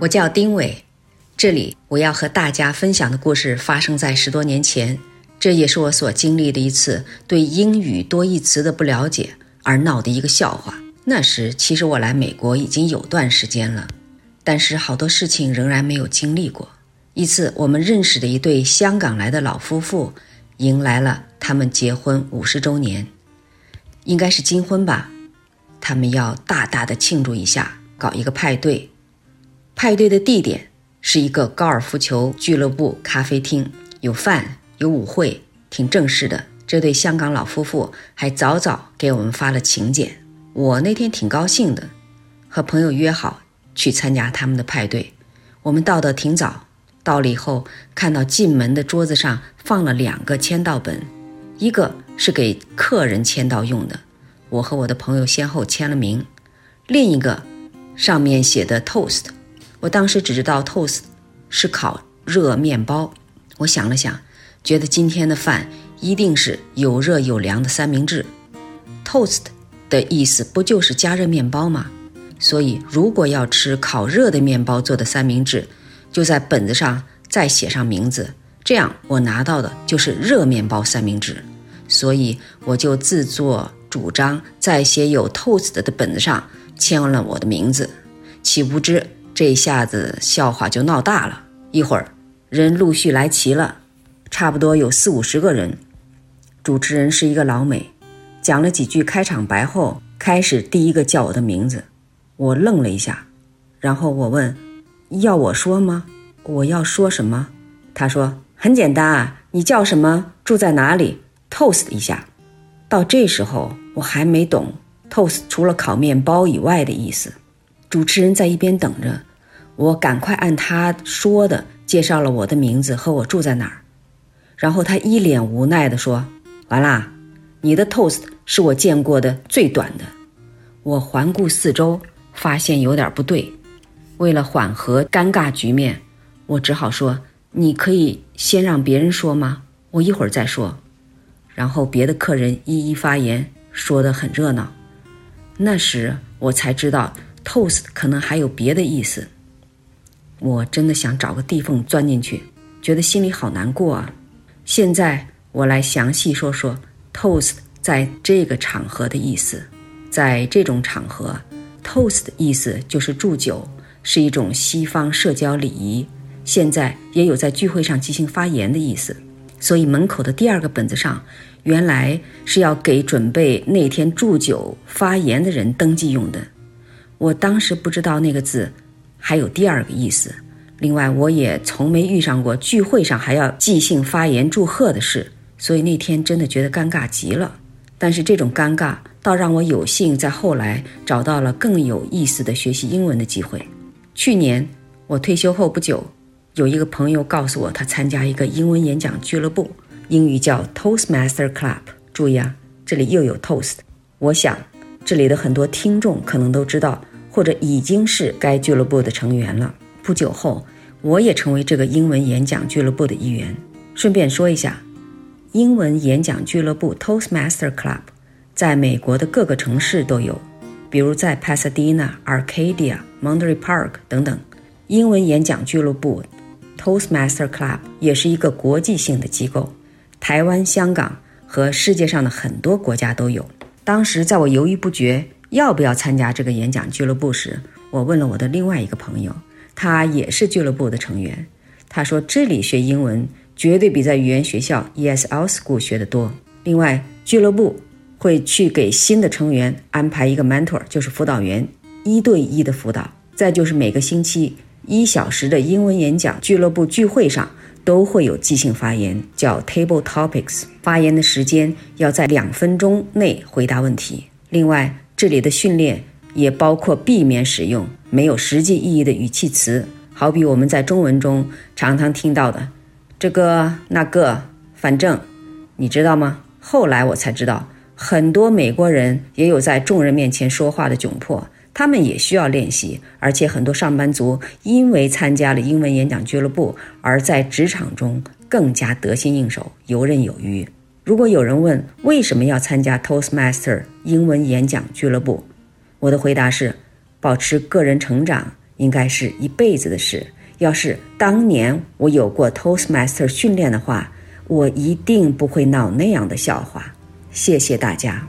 我叫丁伟，这里我要和大家分享的故事发生在十多年前，这也是我所经历的一次对英语多义词的不了解而闹的一个笑话。那时其实我来美国已经有段时间了，但是好多事情仍然没有经历过。一次，我们认识的一对香港来的老夫妇迎来了他们结婚五十周年，应该是金婚吧，他们要大大的庆祝一下，搞一个派对。派对的地点是一个高尔夫球俱乐部咖啡厅，有饭有舞会，挺正式的。这对香港老夫妇还早早给我们发了请柬。我那天挺高兴的，和朋友约好去参加他们的派对。我们到的挺早，到了以后看到进门的桌子上放了两个签到本，一个是给客人签到用的，我和我的朋友先后签了名；另一个上面写的 toast。我当时只知道 toast 是烤热面包，我想了想，觉得今天的饭一定是有热有凉的三明治。toast 的意思不就是加热面包吗？所以如果要吃烤热的面包做的三明治，就在本子上再写上名字，这样我拿到的就是热面包三明治。所以我就自作主张，在写有 toast 的本子上签了我的名字，岂不知。这一下子笑话就闹大了，一会儿人陆续来齐了，差不多有四五十个人。主持人是一个老美，讲了几句开场白后，开始第一个叫我的名字。我愣了一下，然后我问：“要我说吗？我要说什么？”他说：“很简单啊，你叫什么？住在哪里？Toast 一下。”到这时候我还没懂 Toast 除了烤面包以外的意思。主持人在一边等着。我赶快按他说的介绍了我的名字和我住在哪儿，然后他一脸无奈地说：“完啦，你的 toast 是我见过的最短的。”我环顾四周，发现有点不对。为了缓和尴尬局面，我只好说：“你可以先让别人说吗？我一会儿再说。”然后别的客人一一发言，说得很热闹。那时我才知道 toast 可能还有别的意思。我真的想找个地缝钻进去，觉得心里好难过啊！现在我来详细说说 toast 在这个场合的意思。在这种场合，toast 的意思就是祝酒，是一种西方社交礼仪。现在也有在聚会上即兴发言的意思。所以门口的第二个本子上，原来是要给准备那天祝酒发言的人登记用的。我当时不知道那个字。还有第二个意思。另外，我也从没遇上过聚会上还要即兴发言祝贺的事，所以那天真的觉得尴尬极了。但是这种尴尬倒让我有幸在后来找到了更有意思的学习英文的机会。去年我退休后不久，有一个朋友告诉我，他参加一个英文演讲俱乐部，英语叫 Toastmaster Club。注意啊，这里又有 toast。我想这里的很多听众可能都知道。或者已经是该俱乐部的成员了。不久后，我也成为这个英文演讲俱乐部的一员。顺便说一下，英文演讲俱乐部 Toastmaster Club 在美国的各个城市都有，比如在 Pasadena、Arcadia、Monterey Park 等等。英文演讲俱乐部 Toastmaster Club 也是一个国际性的机构，台湾、香港和世界上的很多国家都有。当时在我犹豫不决。要不要参加这个演讲俱乐部时，我问了我的另外一个朋友，他也是俱乐部的成员。他说，这里学英文绝对比在语言学校 ESL School 学得多。另外，俱乐部会去给新的成员安排一个 mentor，就是辅导员，一对一的辅导。再就是每个星期一小时的英文演讲俱乐部聚会上都会有即兴发言，叫 Table Topics。发言的时间要在两分钟内回答问题。另外，这里的训练也包括避免使用没有实际意义的语气词，好比我们在中文中常常听到的“这个那个”，反正你知道吗？后来我才知道，很多美国人也有在众人面前说话的窘迫，他们也需要练习。而且很多上班族因为参加了英文演讲俱乐部，而在职场中更加得心应手、游刃有余。如果有人问为什么要参加 Toastmaster 英文演讲俱乐部，我的回答是：保持个人成长，应该是一辈子的事。要是当年我有过 Toastmaster 训练的话，我一定不会闹那样的笑话。谢谢大家。